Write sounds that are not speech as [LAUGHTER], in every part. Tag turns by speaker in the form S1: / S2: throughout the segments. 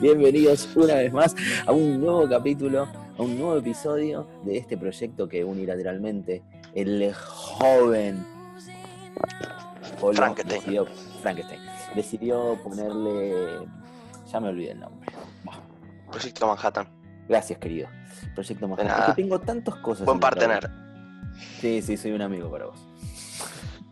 S1: Bienvenidos una vez más a un nuevo capítulo, a un nuevo episodio de este proyecto que unilateralmente el joven Polo
S2: Frankenstein.
S1: decidió, Frankenstein decidió ponerle, ya me olvidé el nombre.
S2: Proyecto Manhattan.
S1: Gracias, querido. Proyecto Manhattan. Porque tengo tantas cosas.
S2: Buen partener.
S1: Sí, sí, soy un amigo para vos.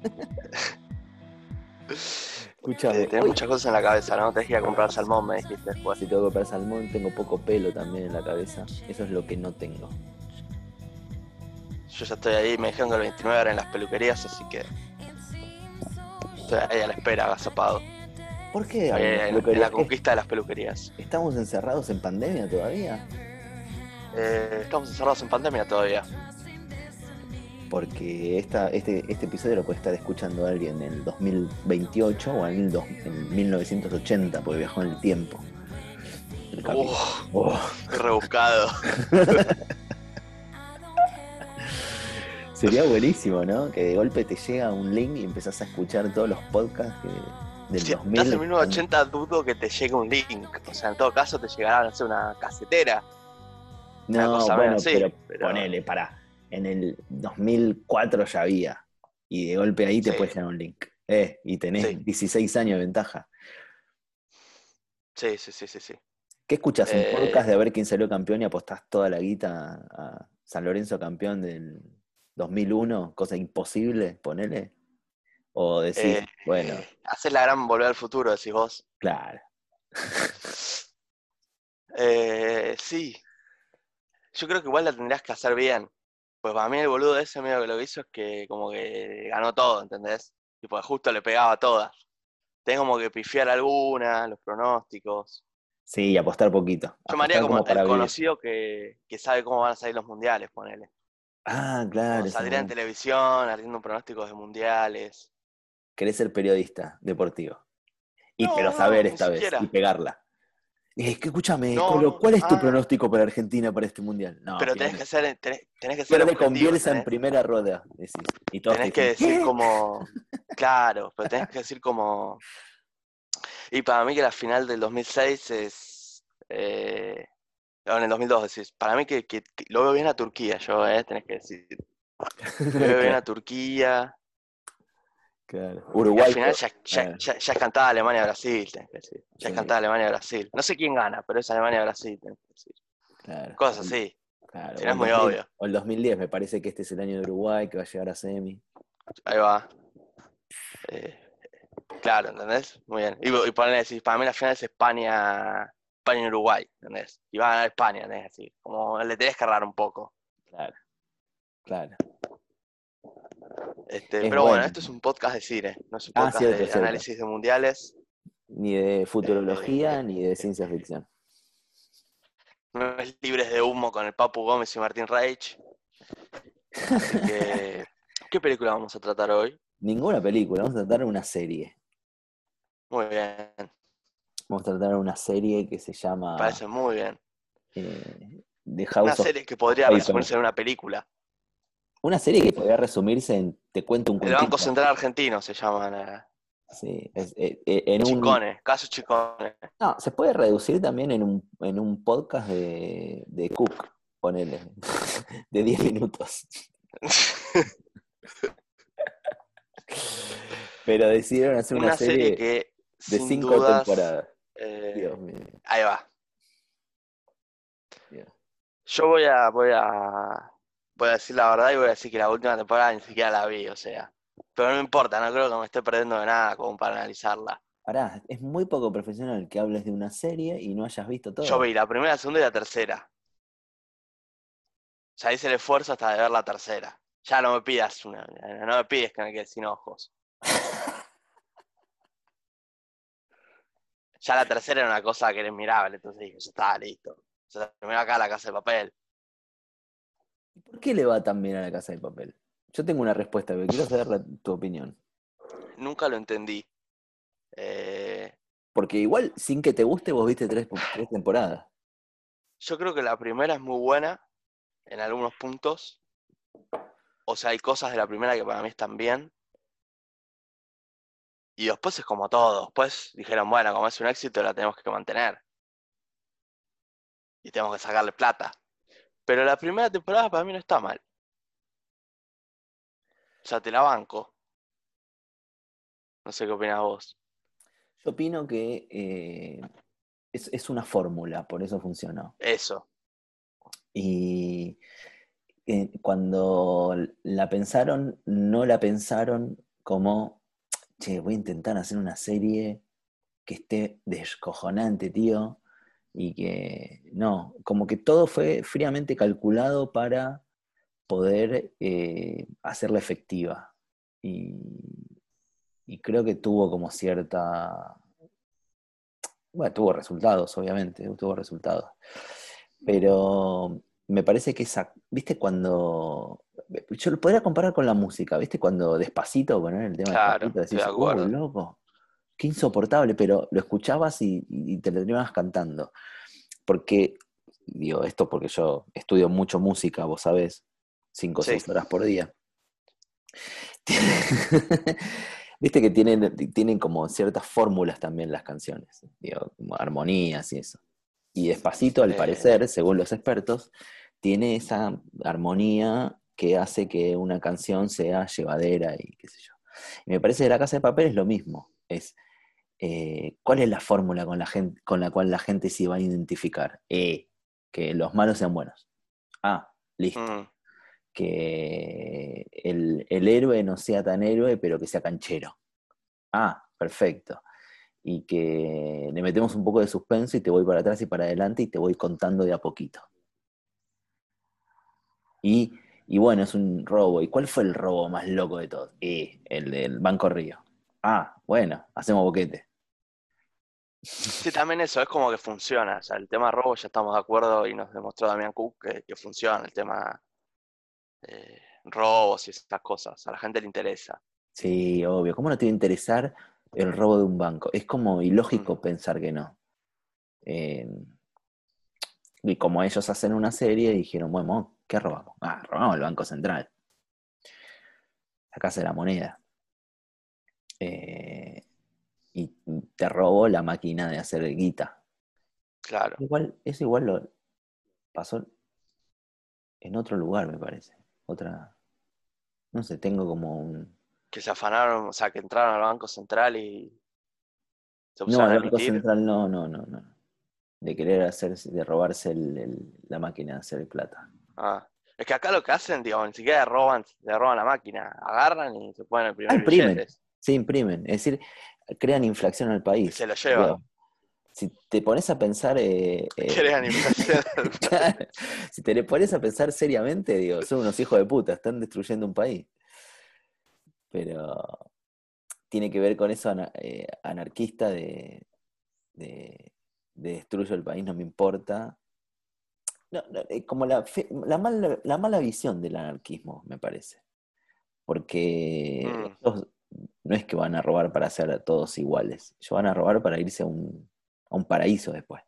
S1: [LAUGHS] Escuchame,
S2: Eh, Tenés
S1: hoy-
S2: muchas cosas en la cabeza, ¿no? Que ir a comprar salmón, me dijiste después.
S1: Si tengo que comprar salmón, tengo poco pelo también en la cabeza. Eso es lo que no tengo.
S2: Yo ya estoy ahí, me dijeron que el 29 eran las peluquerías, así que. Estoy ahí a la espera, agazapado.
S1: ¿Por qué?
S2: En, en
S1: peluquerías?
S2: la conquista de las peluquerías.
S1: ¿Estamos encerrados en pandemia todavía?
S2: Eh, estamos encerrados en pandemia todavía.
S1: Porque esta, este, este episodio lo puede estar escuchando alguien en el 2028 o en, el dos- en 1980, porque viajó en el tiempo. El Oh,
S2: qué rebuscado. [LAUGHS]
S1: sería buenísimo, ¿no? Que de golpe te llega un link y empezás a escuchar todos los podcasts que- del
S2: Si
S1: 2000.
S2: estás en 1980, dudo que te llegue un link. O sea, en todo caso, te llegará, no sé, una casetera. una
S1: No,
S2: cosa
S1: bueno,
S2: así,
S1: pero,
S2: pero-
S1: ponele, pará. En el 2004 ya había. Y de golpe ahí te
S2: Sí.
S1: puede llegar un link. Eh, y tenés
S2: Sí.
S1: 16 años de ventaja.
S2: Sí, sí, sí, sí, sí.
S1: ¿Qué escuchas? ¿Un
S2: Eh,
S1: podcast de ver quién salió campeón y apostás toda la guita a San Lorenzo campeón del 2001? Cosa imposible, ponele. O decís,
S2: Eh,
S1: bueno,
S2: Hacer la gran volver al futuro, decís vos.
S1: claro. [LAUGHS]
S2: Eh, sí. Yo creo que igual la tendrías que hacer bien. Pues para mí el boludo ese medio que lo hizo es que como que ganó todo, ¿entendés? Y pues justo le pegaba a todas. Tenés como que pifiar algunas, los pronósticos.
S1: Sí, y apostar poquito.
S2: Yo me haría como
S1: para
S2: el
S1: vivir.
S2: conocido que, que sabe cómo van a salir los mundiales, ponele.
S1: Ah, claro.
S2: Como saldría en televisión, haciendo pronósticos de mundiales.
S1: Querés ser periodista deportivo. Y
S2: No,
S1: pero saber esta vez
S2: siquiera.
S1: y pegarla. Es que escúchame,
S2: No,
S1: Colo, ¿cuál es tu
S2: ah.
S1: pronóstico para Argentina para este mundial? No,
S2: Pero tenés que ser, tenés, tenés que ser
S1: con Bielsa en
S2: ¿entendés?
S1: primera rueda, decís. Y todos
S2: Tenés
S1: te
S2: que decir
S1: "¿Qué?".
S2: como. [LAUGHS] Claro, pero tenés que decir como. Y para mí que la final del 2006 es. Eh... en el 2002 decís. Para mí que, que- que lo veo bien a Turquía, yo, ¿eh? Tenés que decir. [LAUGHS] Lo veo bien a Turquía.
S1: Claro.
S2: Y
S1: Uruguay.
S2: al final ya, ya,
S1: eh.
S2: ya- ya es cantada Alemania-Brasil, tenés que decir. Ya
S1: Sí.
S2: es cantada Alemania-Brasil. No sé quién gana, pero es Alemania-Brasil, tenés que decir.
S1: claro.
S2: Cosas así.
S1: Claro,
S2: Si no es muy
S1: 2000,
S2: obvio.
S1: O el 2010, me parece que este es el año de Uruguay, que va a llegar a semi.
S2: Ahí va. Eh, claro, ¿entendés? Muy bien. Y, y decir, para mí la final es España, España y Uruguay, ¿entendés? Y va a ganar España, ¿entendés? Así, como le tenés que errar un poco.
S1: Claro. Claro.
S2: Este,
S1: Es
S2: pero bueno,
S1: bueno.
S2: esto es un podcast de cine, no es un
S1: Ah,
S2: podcast
S1: cierto,
S2: de
S1: cierto.
S2: análisis de mundiales.
S1: Ni de futurología,
S2: Eh,
S1: ni de ciencia ficción.
S2: No es libres de humo con el Papu Gómez y Martín Reich. Así que, [LAUGHS] ¿qué película vamos a tratar hoy?
S1: Ninguna película, vamos a tratar una serie.
S2: Muy bien,
S1: Vamos a tratar una serie que se llama
S2: parece muy bien.
S1: eh, The
S2: Una
S1: of...
S2: serie que podría
S1: Paper.
S2: resumirse en una película.
S1: Una serie que podría resumirse en Te cuento un
S2: El Banco. Central Argentino se llama. la-
S1: Sí, es- eh, eh, en un...
S2: Chicone, caso Chicone.
S1: No, se puede reducir también en un, en un podcast de, de Cook, ponele, [LAUGHS] de 10 minutos. [LAUGHS] Pero decidieron hacer una,
S2: Una serie que
S1: de
S2: sin
S1: 5
S2: dudas,
S1: temporadas.
S2: eh,
S1: Dios mío.
S2: ahí va. Yo voy a, voy a voy a decir la verdad y voy a decir que la última temporada ni siquiera la vi, o sea. Pero no me importa, no creo que me esté perdiendo de nada como para analizarla.
S1: Pará, es muy poco profesional que hables de una serie y no hayas visto todo.
S2: Yo vi la primera, la segunda y la tercera. Ya hice el esfuerzo hasta de ver la tercera. Ya no me pidas una, no me pides que me quede sin ojos. [LAUGHS] Ya la tercera era una cosa que era admirable, entonces dije, ya está, listo. Se terminó acá la casa de papel.
S1: ¿Por qué le va tan bien a la casa de papel? Yo tengo una respuesta, pero quiero saber la- tu opinión.
S2: Nunca lo entendí. Eh,
S1: Porque igual, sin que te guste, vos viste tres, tres temporadas.
S2: yo creo que la primera es muy buena en algunos puntos. O sea, hay cosas de la primera que para mí están bien. Y después es como todo. Después dijeron, bueno, como es un éxito, la tenemos que mantener. y tenemos que sacarle plata. Pero la primera temporada para mí no está mal. O sea, te la banco. No sé qué opinas vos.
S1: Yo opino que eh, es, es una fórmula, por eso funcionó.
S2: Eso.
S1: Y eh, cuando la pensaron, no la pensaron como, che, voy a intentar hacer una serie que esté descojonante, tío, y que no, como que todo fue fríamente calculado para poder eh, hacerla efectiva. Y, y creo que tuvo como cierta... Bueno, tuvo resultados, obviamente, tuvo resultados. Pero me parece que esa, ¿viste cuando... Yo lo podría comparar con la música, ¿viste? Cuando despacito, poner el tema
S2: Claro,
S1: despacito, decís,
S2: de
S1: "Oh,
S2: acuerdo".
S1: loco, qué insoportable, pero lo escuchabas y, y te lo terminabas cantando. Porque, digo, esto porque yo estudio mucho música, vos sabés, cinco o
S2: Sí.
S1: seis horas por día. [LAUGHS] Viste que tienen, tienen como ciertas fórmulas también las canciones, digo, como armonías y eso. Y despacito, al parecer, según los expertos, tiene esa armonía que hace que una canción sea llevadera y qué sé yo. Y me parece que La Casa de Papel es lo mismo. Es eh, ¿cuál es la fórmula con la, gente, con la cual la gente se va a identificar? Eh, que los malos sean buenos. Ah, listo.
S2: Mm,
S1: Que el, el héroe no sea tan héroe, pero que sea canchero. Ah, perfecto. Y que le metemos un poco de suspenso y te voy para atrás y para adelante y te voy contando de a poquito. Y, y bueno, es un robo. ¿Y cuál fue el robo más loco de todos? Eh, el del Banco Río. Ah, bueno, hacemos boquete.
S2: Sí, también eso, es como que funciona. O sea, el tema robo ya estamos de acuerdo y nos demostró Damián Cook que, que funciona. El tema eh, robos y esas cosas. A la gente le interesa.
S1: Sí, obvio. ¿Cómo no te va a interesar el robo de un banco? Es como ilógico
S2: Mm.
S1: pensar que no. Eh, y como ellos hacen una serie, dijeron, bueno, ¿qué robamos? Ah, robamos el Banco Central. La Casa de la Moneda. Eh, y te robó la máquina de hacer guita.
S2: Claro.
S1: Igual, eso igual lo pasó en otro lugar, me parece. Otra. No sé, tengo como un.
S2: Que se afanaron, o sea, que entraron al Banco Central y se
S1: No,
S2: pusieron a
S1: el Banco. Central no, no, no, no. De querer hacer, de robarse el- el- la máquina de hacer plata.
S2: Ah. Es que acá lo que hacen, digamos, ni siquiera roban, le roban la máquina. Agarran y se ponen el primer
S1: Ah, imprimen.
S2: billetes.
S1: Se imprimen, es decir, crean inflación al
S2: Y
S1: país.
S2: se lo llevan.
S1: Digo, Si te pones a pensar. eh, eh,
S2: Crean inflación. [LAUGHS]
S1: Claro. Si te pones a pensar seriamente, digo, son unos hijos de puta, están destruyendo un país. Pero tiene que ver con eso eh, anarquista de, de, de destruyo el país, no me importa. No, no, como la, fe- la, mala, la mala visión del anarquismo, me parece. Porque
S2: Mm.
S1: No es que van a robar para a todos iguales, ellos van a robar para irse a un, a un paraíso después.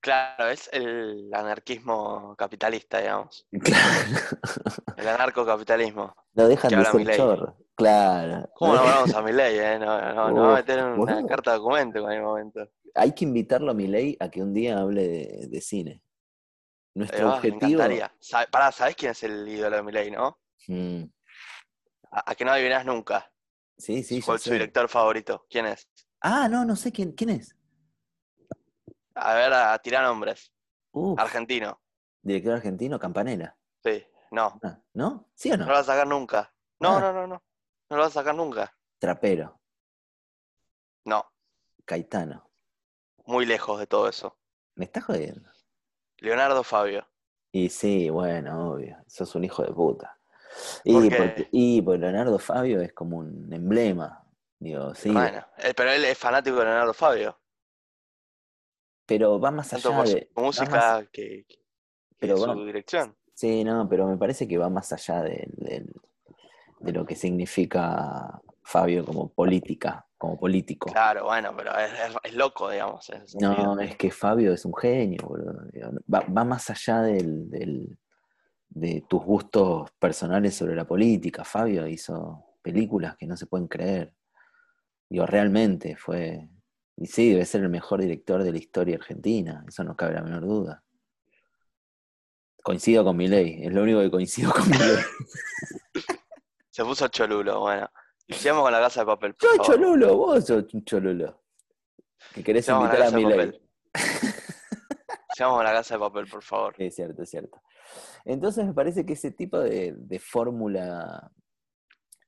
S2: Claro, es el anarquismo capitalista, digamos. [LAUGHS]
S1: Claro.
S2: El anarcocapitalismo.
S1: No dejan de ser
S2: Milei.
S1: chorro. Claro.
S2: ¿Cómo
S1: No
S2: vamos a mi ley, eh? No, no, no va a meter una carta de documento en el momento.
S1: Hay que invitarlo a Milei a que un día hable de, de cine. Nuestro
S2: va, me
S1: objetivo.
S2: encantaría. Pará, ¿sabés quién es el ídolo de mi ley, no?
S1: Mm,
S2: A, a que no adivinás nunca.
S1: sí, sí,
S2: ¿Cuál es su director favorito? ¿Quién es?
S1: Ah, no, no sé quién, quién es.
S2: A ver, a tirar nombres.
S1: Uf,
S2: Argentino.
S1: director argentino, Campanella.
S2: Sí, no.
S1: Ah, ¿No? ¿Sí o
S2: No
S1: no?
S2: lo vas a sacar nunca. No,
S1: Ah.
S2: no, no, no. No lo vas a sacar nunca.
S1: Trapero,
S2: No.
S1: Caetano.
S2: Muy lejos de todo eso.
S1: ¿Me estás jodiendo?
S2: Leonardo Fabio.
S1: Y sí, bueno, obvio. Sos un hijo de puta.
S2: ¿Por
S1: Y porque, y porque Leonardo Fabio es como un emblema. Digo, sí.
S2: Bueno, eh, pero él es fanático de Leonardo Fabio.
S1: Pero va más
S2: Tanto
S1: allá de.
S2: música
S1: más-
S2: que, que
S1: pero
S2: su
S1: va-
S2: dirección.
S1: Sí, no, pero me parece que va más allá de, de lo que significa Fabio como política, como político.
S2: Claro, bueno, pero es, es- es loco, digamos.
S1: No, es que Fabio es un genio, boludo. Va, va más allá del, del- de tus gustos personales sobre la política. Fabio hizo películas que no se pueden creer. Digo, realmente fue Y sí, debe ser el mejor director de la historia argentina, eso no cabe la menor duda. Coincido con mi ley, es lo único que coincido con mi ley. [LAUGHS]
S2: Se puso cholulo, bueno. Sigamos con la casa de papel. por
S1: Yo
S2: favor.
S1: cholulo, vos sos cholulo. Que querés
S2: Sigamos
S1: invitar a
S2: casa de
S1: mi ley.
S2: papel. [LAUGHS] Sigamos con la casa de papel, por favor.
S1: Es cierto, es cierto. Entonces me parece que ese tipo de, de fórmula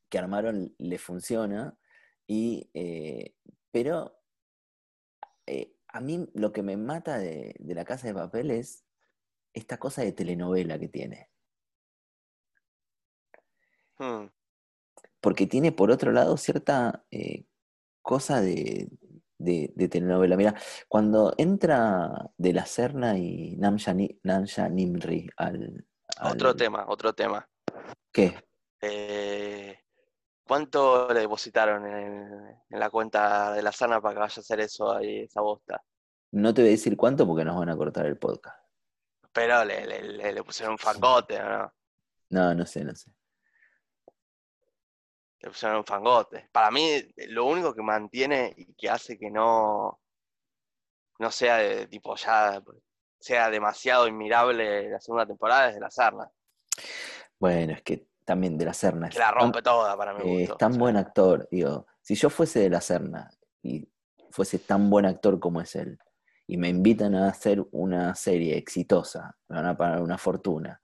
S1: que armaron le funciona, y, eh, pero eh, a mí lo que me mata de, de la casa de papel es esta cosa de telenovela que tiene.
S2: Hmm.
S1: Porque tiene por otro lado cierta eh, cosa de, de- de telenovela. Mira, cuando entra De la Serna y Namja, Ni- Namja Nimri al,
S2: Otro
S1: al-
S2: tema, otro tema.
S1: ¿Qué?
S2: Eh, ¿Cuánto le depositaron en, en la cuenta de la sana para que vaya a hacer eso ahí, esa bosta?
S1: No te voy a decir cuánto porque nos van a cortar el podcast.
S2: Pero le, le, le- le pusieron un fangote, ¿no?
S1: No, no sé, no sé.
S2: Le pusieron un fangote. Para mí, lo único que mantiene y que hace que no, no sea de tipo ya sea demasiado inmirable la segunda temporada es de la Serna,
S1: Bueno, es que también De la Serna es
S2: que la
S1: tan-
S2: rompe toda para
S1: eh,
S2: gusto.
S1: es tan
S2: o sea.
S1: buen actor. Digo, si yo fuese De la Serna y fuese tan buen actor como es él, y me invitan a hacer una serie exitosa, me van a pagar una fortuna,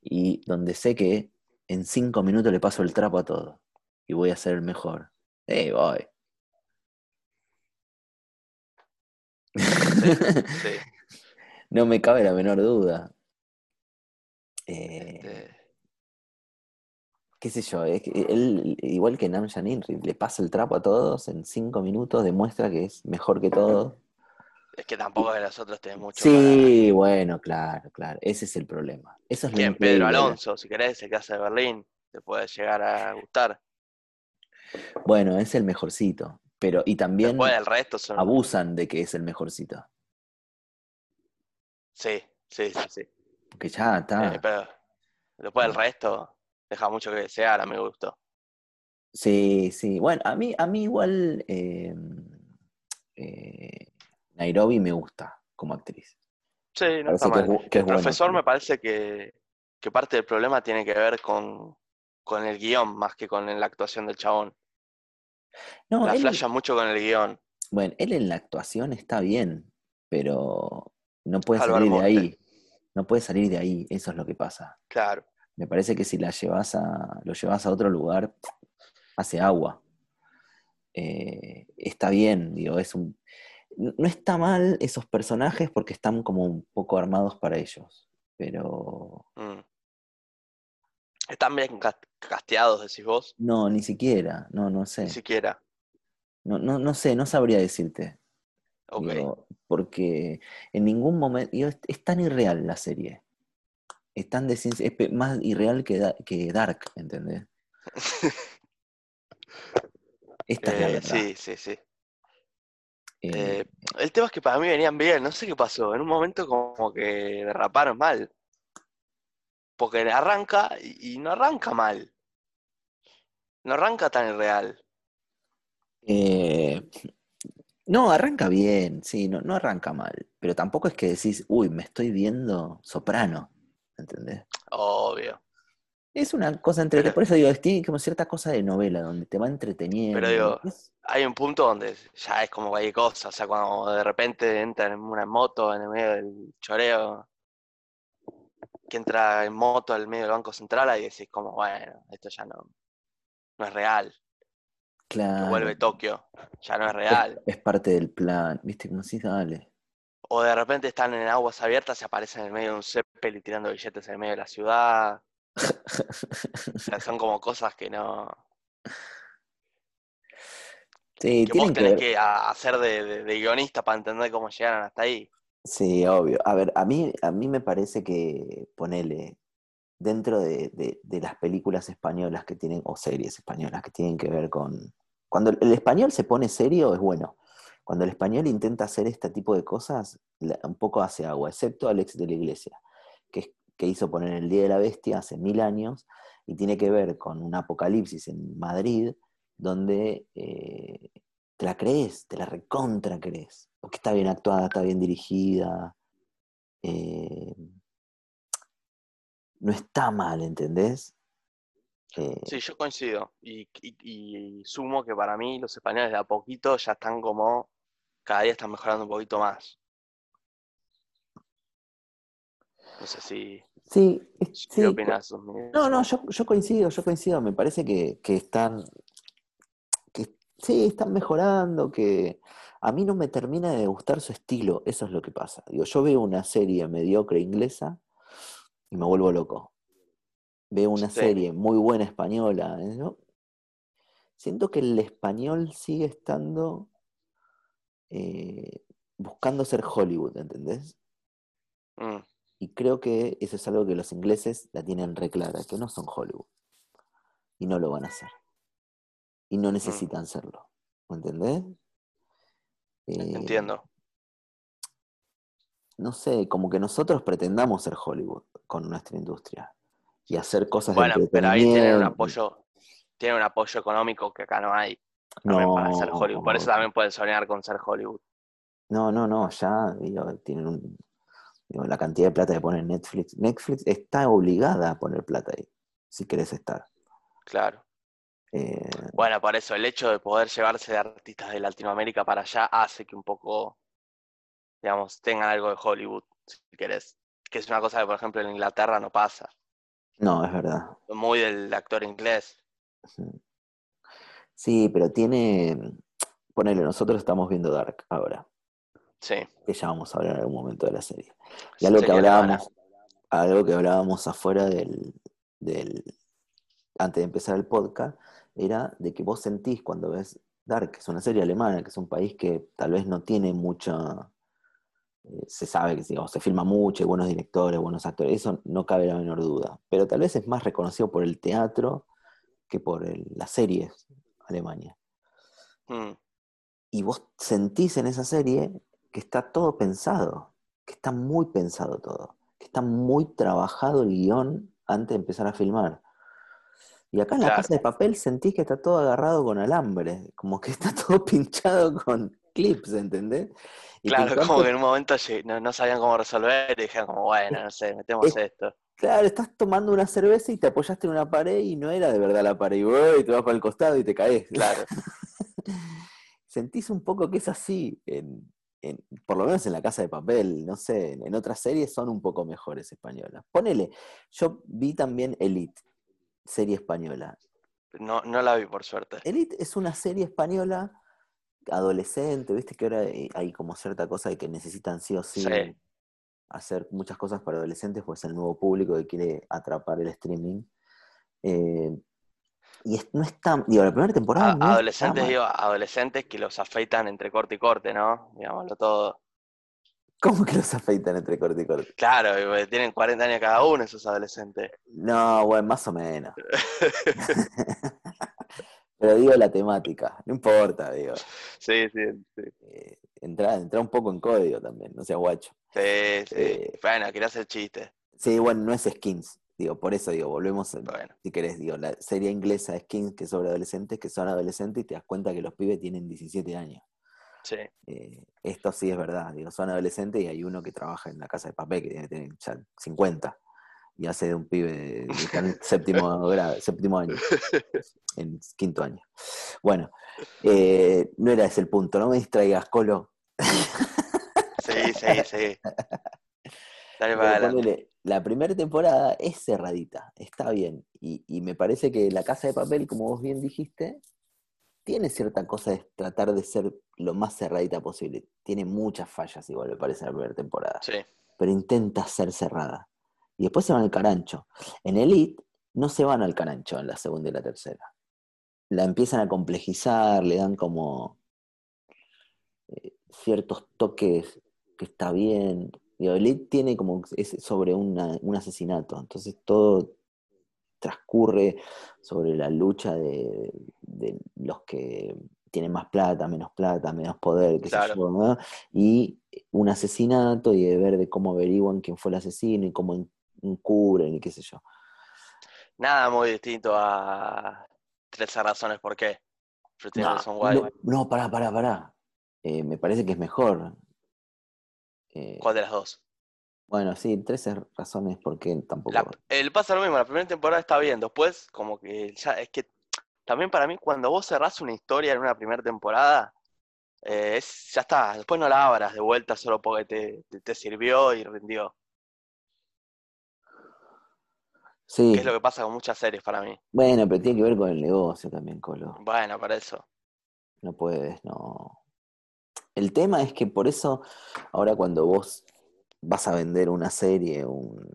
S1: y donde sé que en cinco minutos le paso el trapo a todo, y voy a ser el mejor. Eh, voy.
S2: Sí. [LAUGHS]
S1: No me cabe la menor duda. Eh,
S2: Este,
S1: qué sé yo, es que él, igual que Nam Inri, le pasa el trapo a todos en cinco minutos, demuestra que es mejor que todos.
S2: es que tampoco de los otros tenés mucho
S1: Sí, bueno, claro, claro, ese es el problema. Eso es.
S2: Pedro Alonso, si querés, el que hace de Berlín, te puede llegar a gustar.
S1: Bueno, es el mejorcito, pero y también
S2: Después del resto son...
S1: abusan de que es el mejorcito,
S2: Sí, sí, sí, sí.
S1: porque ya está.
S2: Eh, pero después del resto deja mucho que desear a mi gusto.
S1: Sí, sí. Bueno, a mí, a mí igual eh, eh, Nairobi me gusta como actriz.
S2: Sí, no está
S1: que es
S2: mal.
S1: que es
S2: el
S1: buena,
S2: profesor me parece que, que parte del problema tiene que ver con, con el guion más que con la actuación del chabón.
S1: No,
S2: La
S1: él,
S2: flasha mucho con el guion.
S1: bueno, él en la actuación está bien, pero no puede
S2: Álvaro
S1: salir de ahí. No puede salir de ahí, eso es lo que pasa.
S2: Claro.
S1: Me parece que si la llevas a, lo llevas a otro lugar, hace agua. Eh, está bien, digo, es un. No no está mal esos personajes porque están como un poco armados para ellos. Pero
S2: mm. Están bien cas- casteados, decís vos.
S1: no, ni siquiera, no, no sé.
S2: Ni siquiera.
S1: No, no, no sé, no sabría decirte.
S2: Ok.
S1: Digo, porque en ningún momento. digo, es, es tan irreal la serie. Es tan de ciencia- es más irreal que, Da- que Dark, ¿entendés? [LAUGHS] Esta es la
S2: Eh,
S1: verdad.
S2: sí, sí, sí.
S1: Eh,
S2: Eh, el tema es que para mí venían bien, no sé qué pasó. En un momento como que derraparon mal. Porque arranca y, no arranca mal. No arranca tan irreal.
S1: eh, no, arranca bien, sí, no, no arranca mal. Pero tampoco es que decís, uy, me estoy viendo soprano, ¿entendés?
S2: Obvio.
S1: Es una cosa entre.
S2: Pero-
S1: Por eso digo, tiene como cierta cosa de novela, donde te va entreteniendo.
S2: Pero digo, Hay un punto donde ya es como cualquier cosa. O sea, cuando de repente entra en una moto en el medio del choreo. Que entra en moto al medio del Banco Central, ahí decís como, bueno, esto ya no, no es real. Que
S1: claro.
S2: vuelve Tokio, ya no es real.
S1: es parte del plan, ¿viste? Como si dale.
S2: O de repente están en aguas abiertas y aparecen en el medio de un Zeppelin tirando billetes en el medio de la ciudad. O sea, son como cosas que no.
S1: Sí,
S2: que vos
S1: que
S2: tenés que a- hacer de, de- de guionista para entender cómo llegaron hasta ahí.
S1: Sí, obvio. A ver, a mí, a mí me parece que ponele dentro de, de- de las películas españolas que tienen, o series españolas que tienen que ver con. Cuando el, español se pone serio, es bueno. Cuando el español intenta hacer este tipo de cosas, un poco hace agua, excepto Alex de la Iglesia, que, que hizo poner el Día de la Bestia hace mil años, y tiene que ver con un apocalipsis en Madrid, donde eh, te la crees, te la recontra crees. Porque está bien actuada, está bien dirigida. eh, no está mal, ¿entendés? Eh,
S2: Sí, yo coincido. Y, y- y sumo que para mí los españoles de a poquito ya están como, cada día están mejorando un poquito más. No sé si,
S1: sí,
S2: ¿qué
S1: sí,
S2: opinas?
S1: No, no, yo, yo coincido, yo coincido. Me parece que, que están, sí, están mejorando, que a mí no me termina de gustar su estilo, eso es lo que pasa. Digo, yo veo una serie mediocre inglesa y me vuelvo loco. Veo una
S2: Sí.
S1: serie muy buena española, ¿eh? ¿no? Siento que el español sigue estando eh, buscando ser Hollywood, ¿entendés?
S2: Mm,
S1: Y creo que eso es algo que los ingleses la tienen re clara, que no son Hollywood. Y no lo van a hacer. Y no necesitan serlo. ¿Me entendés? Eh,
S2: entiendo.
S1: No sé, como que nosotros pretendamos ser Hollywood con nuestra industria. Y hacer cosas
S2: Bueno,
S1: de
S2: pero ahí tienen un apoyo, tienen un apoyo económico que acá no hay también para ser Hollywood. Por eso
S1: No,
S2: también pueden soñar con ser Hollywood.
S1: no, no, no, ya digo, tienen un, digo, la cantidad de plata que pone Netflix. Netflix está obligada a poner plata ahí, si querés estar.
S2: Claro.
S1: Eh,
S2: Bueno, por eso el hecho de poder llevarse de artistas de Latinoamérica para allá hace que un poco, digamos, tengan algo de Hollywood, si querés. Que es una cosa que, por ejemplo, en Inglaterra no pasa.
S1: no, es verdad.
S2: Muy del actor inglés.
S1: Sí, pero tiene. Ponele, nosotros estamos viendo Dark ahora,
S2: Sí.
S1: que ya vamos a hablar en algún momento de la serie. Y algo que hablábamos, algo que hablábamos afuera del, del, antes de empezar el podcast, era de que vos sentís cuando ves Dark, que es una serie alemana, que es un país que tal vez no tiene mucha, eh, se sabe que digamos, se filma mucho, hay buenos directores, buenos actores, eso no cabe la menor duda. Pero tal vez es más reconocido por el teatro que por el- las series Alemania.
S2: Mm,
S1: Y vos sentís en esa serie que está todo pensado, que está muy pensado todo, que está muy trabajado el guion antes de empezar a filmar. Y acá en la
S2: Claro.
S1: casa de papel sentís que está todo agarrado con alambre, como que está [LAUGHS] todo pinchado con clips, ¿entendés? Y
S2: Claro, como
S1: encanta-
S2: que en un momento no, no sabían cómo resolver y dijeron como, bueno, no sé, [LAUGHS] metemos
S1: Es-
S2: esto.
S1: Claro, estás tomando una cerveza y te apoyaste en una pared y no era de verdad la pared, y, ¡uy! te vas para el costado y te caes.
S2: Claro. [LAUGHS]
S1: Sentís un poco que es así, en, en- por lo menos en la casa de papel, no sé, en, en otras series son un poco mejores españolas. Ponele, yo vi también Elite, serie española.
S2: No, no la vi por suerte.
S1: Elite es una serie española adolescente, viste que ahora hay hay como cierta cosa de que necesitan sí o sí,
S2: Sí.
S1: hacer muchas cosas para adolescentes, pues el nuevo público que quiere atrapar el streaming. Eh, y es- no está, digo, la primera temporada
S2: A-
S1: no está
S2: adolescentes, digo, adolescentes que los afeitan entre corte y corte, ¿no? Digámoslo todo.
S1: ¿Cómo que los afeitan entre corte y corte?
S2: Claro, tienen 40 años cada uno esos adolescentes.
S1: No, bueno, más o menos. [LAUGHS] Pero digo la temática, no importa, digo.
S2: Sí, sí, sí.
S1: Eh, entra, entra un poco en código también, no seas guacho.
S2: Sí, sí.
S1: Eh,
S2: Bueno, quería hacer chiste.
S1: Sí, bueno, no es skins, digo, por eso digo, volvemos,
S2: Bueno,
S1: si querés, digo, la serie inglesa skins que es sobre adolescentes, que son adolescentes y te das cuenta que los pibes tienen 17 años.
S2: Sí.
S1: Eh, esto sí es verdad, digo, son adolescentes y hay uno que trabaja en la casa de papel que debe tener ya 50 y hace de un pibe de, en [LAUGHS] séptimo grado, séptimo año, en quinto año. Bueno, eh, no era ese el punto, no me distraigas, Colo.
S2: Sí, sí, sí. [LAUGHS] Dale para adelante.
S1: la primera temporada es cerradita, está bien. Y, y me parece que La Casa de Papel, como vos bien dijiste, tiene cierta cosa de tratar de ser lo más cerradita posible. Tiene muchas fallas, igual me parece, en la primera temporada.
S2: Sí,
S1: Pero intenta ser cerrada. Y después se van al carancho. En Elite no se van al carancho en la segunda y la tercera. La empiezan a complejizar, le dan como eh, ciertos toques que está bien. Digo, Elite tiene como, es sobre una- un asesinato, entonces todo transcurre sobre la lucha de, de los que tienen más plata, menos plata, menos poder, qué sé yo, ¿no? y un asesinato y de ver de cómo averiguan quién fue el asesino y cómo en- encubren y qué sé yo.
S2: nada muy distinto a 13 razones por qué.
S1: No, no, no, pará, pará, pará. Eh, me parece que es mejor. Eh,
S2: ¿Cuál de las dos?
S1: Bueno, sí, 13 razones por qué tampoco.
S2: La- el pasa lo mismo, la primera temporada está bien, después como que ya es que también para mí cuando vos cerrás una historia en una primera temporada, eh, es, ya está, después no la abras de vuelta solo porque te, te, te sirvió y rindió,
S1: Sí,
S2: que es lo que pasa con muchas series para mí.
S1: bueno, pero tiene que ver con el negocio también, Colo.
S2: Bueno, para eso.
S1: No puedes, no. El tema es que por eso, ahora cuando vos vas a vender una serie, un...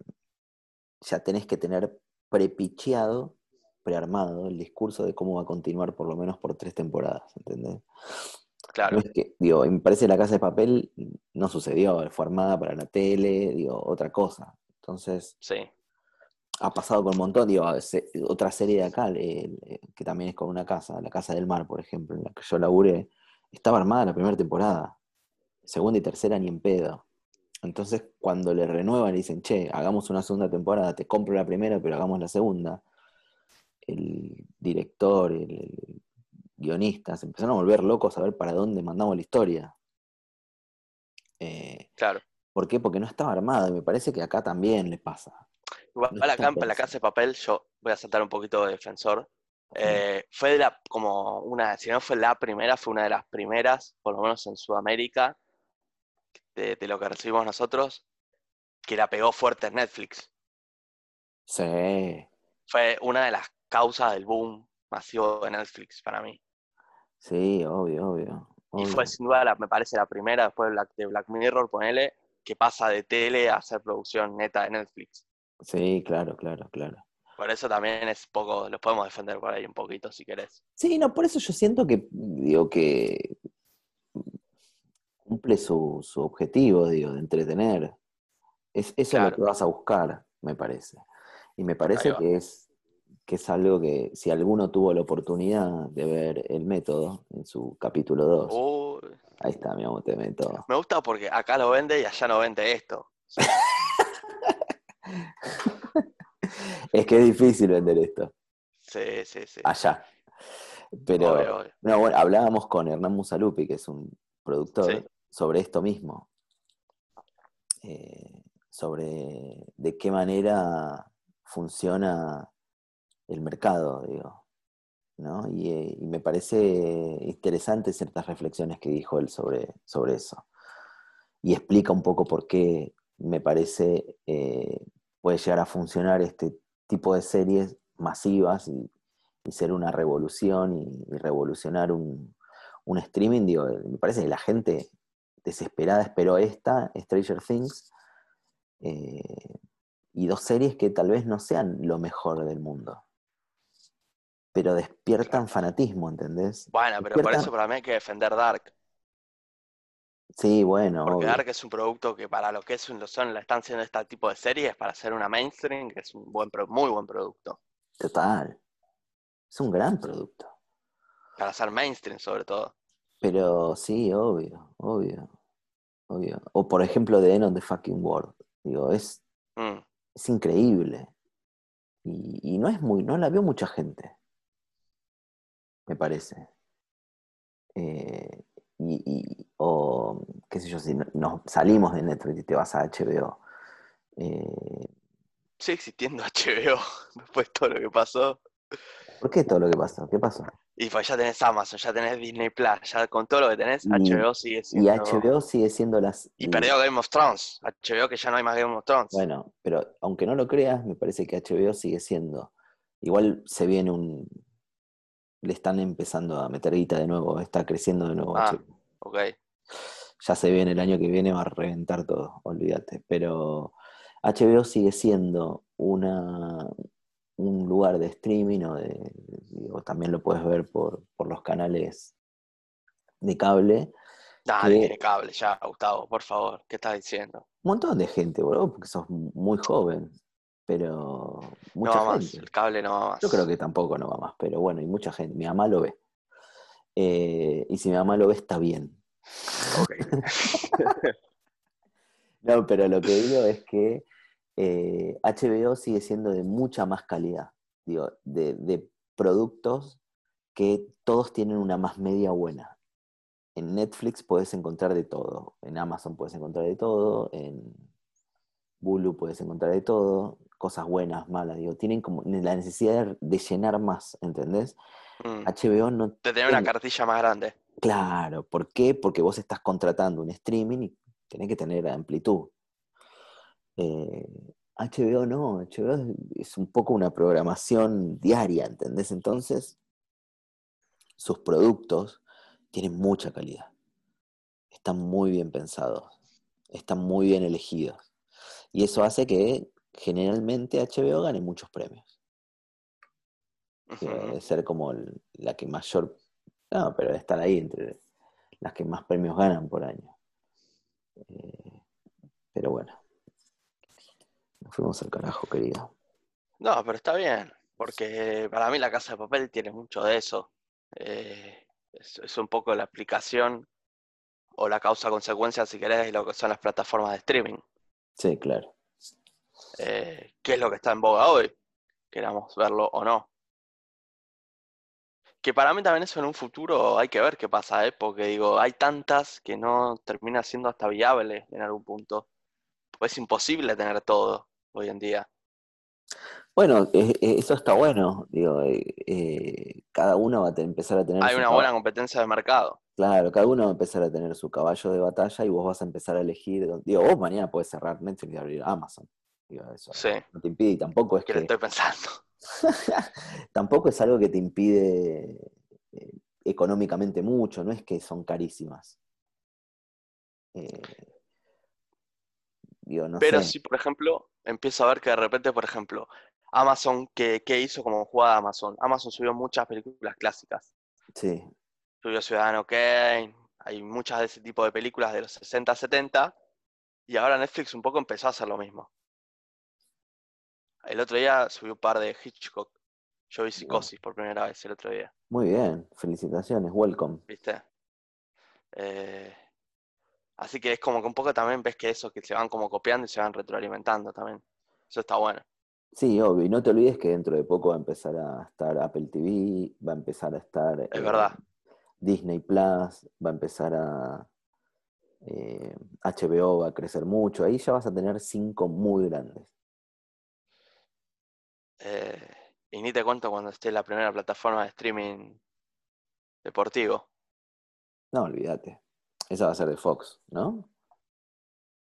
S1: ya tenés que tener prepicheado, prearmado el discurso de cómo va a continuar por lo menos por tres temporadas, ¿entendés?
S2: Claro,
S1: No es que, digo, me parece La Casa de Papel no sucedió, fue armada para la tele, digo, otra cosa. Entonces,
S2: sí.
S1: ha pasado con un montón, digo, otra serie de acá, que también es con una casa, La Casa del Mar, por ejemplo, en la que yo laburé, estaba armada la primera temporada, segunda y tercera ni en pedo. Entonces, cuando le renuevan y dicen, che, hagamos una segunda temporada, te compro la primera, pero hagamos la segunda, el director, el, el guionista, se empezaron a volver locos a ver para dónde mandamos la historia. Eh,
S2: Claro.
S1: ¿Por qué? Porque no estaba armada, y me parece que acá también le pasa.
S2: Igual
S1: No
S2: la casa de papel, yo voy a saltar un poquito de defensor. Eh, fue de la, como una, si no fue la primera, fue una de las primeras, por lo menos en Sudamérica, de, de lo que recibimos nosotros, que la pegó fuerte en Netflix.
S1: Sí,
S2: Fue una de las causas del boom masivo de Netflix para mí.
S1: sí, obvio, obvio.
S2: Y fue sin duda, la- me parece, la primera después de Black, de Black Mirror, ponele, que pasa de tele a hacer producción neta de Netflix.
S1: Sí, claro, claro, claro.
S2: Por eso también es poco, los podemos defender por ahí un poquito si querés.
S1: Sí, no, por eso yo siento que, digo, que cumple su, su objetivo, digo, de entretener. Es, eso es lo que vas a buscar, me parece. Y me parece que es, que es algo que, si alguno tuvo la oportunidad de ver el método en su capítulo 2,
S2: Uy,
S1: ahí está, mi amor, te método.
S2: me gusta porque acá lo vende y allá no vende esto.
S1: Es que es difícil vender esto,
S2: Sí, sí, sí.
S1: allá. Pero,
S2: Obvio, obvio.
S1: No, bueno, hablábamos con Hernán Musalupi, que es un productor,
S2: Sí.
S1: Sobre esto mismo. Eh, sobre de qué manera funciona el mercado, digo. ¿no? Y, eh, y me parece interesante ciertas reflexiones que dijo él sobre, sobre eso. Y explica un poco por qué me parece eh, puede llegar a funcionar este tipo de series masivas y, y ser una revolución y, y revolucionar un, un streaming. Digo, me parece que la gente desesperada esperó esta, Stranger Things, eh, y dos series que tal vez no sean lo mejor del mundo. Pero despiertan fanatismo, ¿entendés?
S2: Bueno, pero por eso para mí hay que defender Dark.
S1: Sí, bueno,
S2: Porque
S1: obvio.
S2: Dark es un producto que para lo que es un, lo son, la están haciendo este tipo de series, para hacer una mainstream, que es un buen, muy buen producto.
S1: Total. Es un gran producto.
S2: Para hacer mainstream sobre todo.
S1: Pero sí, obvio, obvio, obvio. O por ejemplo, The End of the Fucking World. Digo, es,
S2: Mm,
S1: es increíble. Y, y no es muy, no la vio mucha gente. Me parece. Eh, y, y- o qué sé yo, si no- nos salimos de Netflix y te vas a HBO. eh,
S2: Sigue existiendo [LAUGHS] HBO [LAUGHS] después de todo lo que pasó.
S1: ¿Por qué todo lo que pasó? ¿Qué pasó?
S2: Y pues ya tenés Amazon, ya tenés Disney Plus, ya con todo lo que tenés,
S1: Y-
S2: HBO sigue
S1: Y
S2: siendo.
S1: HBO sigue siendo las...
S2: Y perdió Game of Thrones. HBO que ya no hay más Game of Thrones.
S1: Bueno, pero aunque no lo creas, me parece que HBO sigue siendo. Igual se viene un. Le están empezando a meter guita de nuevo, está creciendo de nuevo.
S2: Ah.
S1: HBO.
S2: Ok.
S1: Ya se viene el año que viene, va a reventar todo, olvídate. Pero HBO sigue siendo una, un lugar de streaming o de. digo, también lo puedes ver por, por los canales de cable.
S2: Dale,
S1: que-
S2: tiene cable ya, Gustavo, por favor. ¿Qué estás diciendo?
S1: Un montón de gente, boludo, porque sos muy joven. Pero
S2: No va más, el cable no va más.
S1: Yo creo que tampoco no va más, pero bueno, y mucha gente. Mi mamá lo ve. Eh, y si mi mamá lo ve, está bien.
S2: Ok. [LAUGHS]
S1: No, pero lo que digo es que eh, HBO sigue siendo de mucha más calidad. Digo, de, de productos que todos tienen una más media buena. En Netflix puedes encontrar de todo, en Amazon puedes encontrar de todo, en Hulu puedes encontrar de todo, cosas buenas, malas, digo, tienen como la necesidad de llenar más, ¿entendés?
S2: Mm.
S1: HBO no...
S2: De tener una cartilla más grande.
S1: Claro, ¿por qué? Porque vos estás contratando un streaming y tenés que tener amplitud. Eh, HBO no, HBO es, un poco una programación diaria, ¿entendés? Entonces, sus productos tienen mucha calidad. Están muy bien pensados, están muy bien elegidos. Y eso hace que generalmente HBO gane muchos premios. que
S2: Ujú.
S1: debe ser como la que mayor, no, pero estar ahí entre las que más premios ganan por año. Eh, pero bueno, nos fuimos al carajo, querido.
S2: No, pero está bien, porque para mí la Casa de Papel tiene mucho de eso. Eh, es, es un poco la aplicación o la causa-consecuencia, si querés, de lo que son las plataformas de streaming.
S1: Sí, claro.
S2: Eh, ¿qué es lo que está en boga hoy? Queramos verlo o no. Que para mí también eso en un futuro hay que ver qué pasa, ¿eh? Porque digo, hay tantas que no termina siendo hasta viable en algún punto. Pues es imposible tener todo hoy en día.
S1: Bueno, eso está bueno. Digo, eh, eh, cada uno va a empezar a tener
S2: Hay una buena competencia de mercado.
S1: Claro, cada uno va a empezar a tener su caballo de batalla y vos vas a empezar a elegir. Digo, vos mañana puedes cerrar Netflix y abrir Amazon. Digo, eso
S2: Sí,
S1: no te impide y tampoco es
S2: que lo
S1: que
S2: estoy pensando. [LAUGHS] [LAUGHS]
S1: tampoco es algo que te impide eh, económicamente mucho, no es que son carísimas. Eh, digo, no
S2: Pero
S1: sé.
S2: si, por ejemplo, empiezo a ver que de repente, por ejemplo, Amazon, ¿qué, qué hizo como jugada Amazon? Amazon subió muchas películas clásicas.
S1: Sí,
S2: Subió Ciudadano Kane, hay muchas de ese tipo de películas de los 60, 70, y ahora Netflix un poco empezó a hacer lo mismo. El otro día subió un par de Hitchcock. Yo vi Psicosis por primera vez el otro día,
S1: muy bien, felicitaciones, welcome.
S2: ¿viste? Eh, así que es como que un poco también ves que eso, que se van como copiando y se van retroalimentando también. Eso está bueno.
S1: Sí, obvio, y no te olvides que dentro de poco va a empezar a estar Apple TV, va a empezar a estar
S2: Es
S1: eh,
S2: verdad.
S1: Disney Plus, va a empezar a eh, HBO va a crecer mucho, ahí ya vas a tener cinco muy grandes.
S2: Eh, y ni te cuento cuando esté la primera plataforma de streaming deportivo.
S1: No, olvídate. Esa va a ser de Fox, ¿no?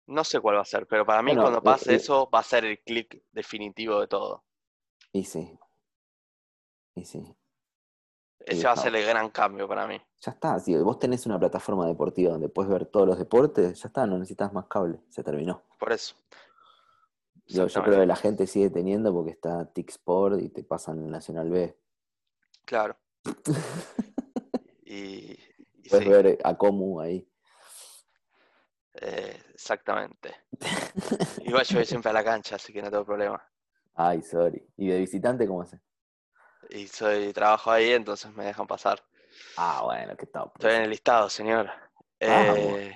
S2: No sé cuál va a ser, pero para mí
S1: Bueno,
S2: cuando
S1: eh,
S2: pase
S1: eh,
S2: eso va a ser el clic definitivo de todo.
S1: Y sí. Y sí.
S2: Ese va a ser el gran cambio para mí.
S1: Ya está, si vos tenés una plataforma deportiva donde puedes ver todos los deportes, ya está, no necesitas más cable, se terminó.
S2: Por eso.
S1: Digo, yo creo que la gente sigue teniendo porque está TIC Sport y te pasan el Nacional B.
S2: Claro. [LAUGHS] Y, y
S1: Puedes
S2: sí,
S1: ver a Comu ahí.
S2: Eh, exactamente. [LAUGHS] Igual yo voy siempre a la cancha, así que no tengo problema.
S1: Ay, sorry. ¿Y de visitante cómo hace?
S2: Y soy trabajo ahí, entonces me dejan pasar.
S1: Ah, bueno, qué top.
S2: Estoy en el listado, señor. Eh,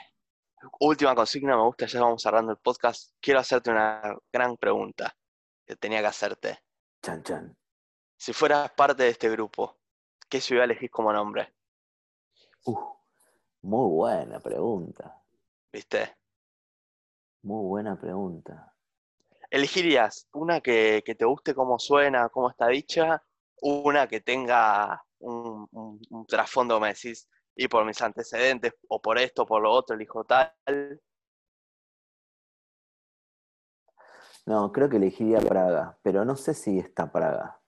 S2: última consigna, me gusta, ya vamos cerrando el podcast. Quiero hacerte una gran pregunta que tenía que hacerte.
S1: Chan, chan.
S2: Si fueras parte de este grupo, ¿qué ciudad elegís como nombre?
S1: Uh, muy buena pregunta.
S2: ¿Viste?
S1: Muy buena pregunta.
S2: ¿Elegirías una que, que te guste cómo suena, cómo está dicha? ¿Una que tenga un, un- un trasfondo, me decís, y por mis antecedentes, o por esto, por lo otro, elijo tal?
S1: No, creo que elegiría Praga, pero no sé si está Praga.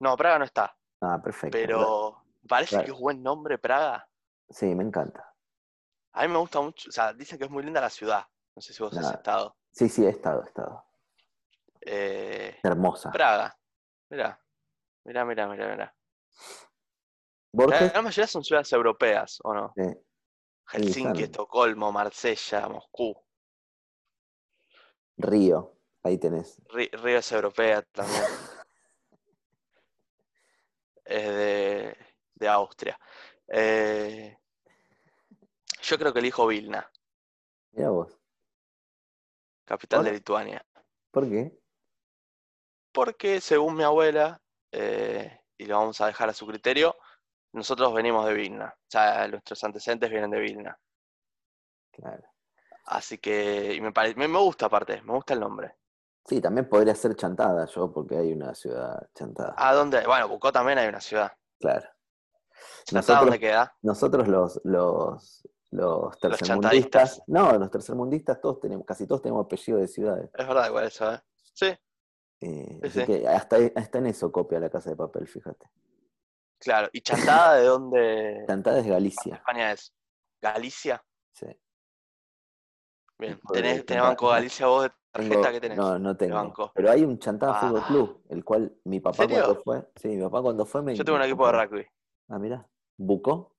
S2: No, Praga no está,
S1: Ah, perfecto.
S2: pero parece que es buen nombre Praga.
S1: Sí, me encanta.
S2: A mí me gusta mucho, o sea, dicen que es muy linda la ciudad. No sé si vos has estado.
S1: Sí, sí, he estado, he estado.
S2: Eh,
S1: Hermosa.
S2: Praga. Mira, mira, mira, mira, mira.
S1: Borges,
S2: La mayoría son ciudades europeas, ¿o no?
S1: eh,
S2: Helsinki, Estocolmo, Marsella, Moscú.
S1: Río, ahí tenés.
S2: Ri- Río es europea también. [LAUGHS] Es de, de Austria. Eh, yo creo que elijo Vilna,
S1: Mira vos.
S2: capital
S1: ¿Por?
S2: de Lituania.
S1: ¿Por qué?
S2: Porque según mi abuela, eh, y lo vamos a dejar a su criterio. Nosotros venimos de Vilna, o sea, nuestros antecedentes vienen de Vilna.
S1: Claro.
S2: Así que y me, pare- me, me gusta aparte, me gusta el nombre.
S1: Sí, también podría ser Chantada yo, porque hay una ciudad Chantada.
S2: ¿A dónde? Bueno, Bucó también hay una ciudad.
S1: Claro.
S2: ¿Chantá
S1: Nosotros-
S2: dónde queda?
S1: Nosotros los, los, los tercermundistas, no, los tercermundistas todos tenemos, casi todos tenemos apellido de ciudades.
S2: Es verdad igual eso, ¿eh? Sí,
S1: Eh,
S2: Sí,
S1: así
S2: sí.
S1: que hasta, hasta en eso copia la casa de papel, fíjate.
S2: claro. ¿Y Chantada de dónde [LAUGHS]
S1: Chantada es Galicia.
S2: España es? ¿Galicia?
S1: Sí.
S2: Bien. ¿Tenés, tenés. Banco Galicia vos de tarjeta
S1: Tengo-
S2: que tenés?
S1: No, no tengo.
S2: banco.
S1: Pero hay un Chantada
S2: Ah.
S1: Fútbol Club, el cual mi papá cuando fue, sí, mi papá cuando fue me
S2: Yo tengo un equipo de rugby.
S1: Ah, mira, Bucó,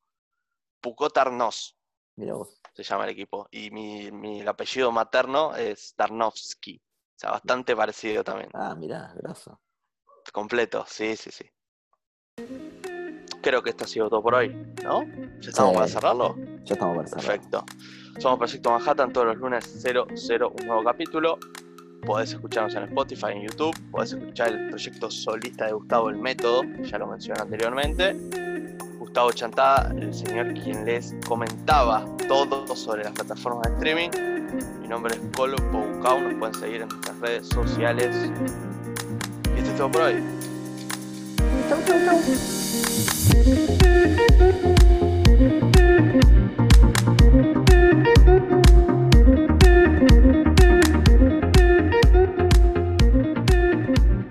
S2: Pucó Tarnós
S1: mira vos.
S2: se llama el equipo. Y mi, mi el apellido materno es Tarnovsky. O sea, bastante parecido también.
S1: Ah, mirá, graso.
S2: Completo, sí, sí, sí. Creo que esto ha sido todo por hoy, ¿no? ¿Ya estamos
S1: Sí.
S2: para cerrarlo?
S1: Ya estamos para cerrar.
S2: Perfecto. Somos Proyecto Manhattan todos los lunes 00 un nuevo capítulo. Podés escucharnos en Spotify, en YouTube. Podés escuchar el proyecto solista de Gustavo El Método, ya lo mencioné anteriormente. Gustavo Chantada, el señor quien les comentaba todo sobre las plataformas de streaming. Mi nombre es Colo Poucao, nos pueden seguir en nuestras redes sociales. Y esto es todo por hoy.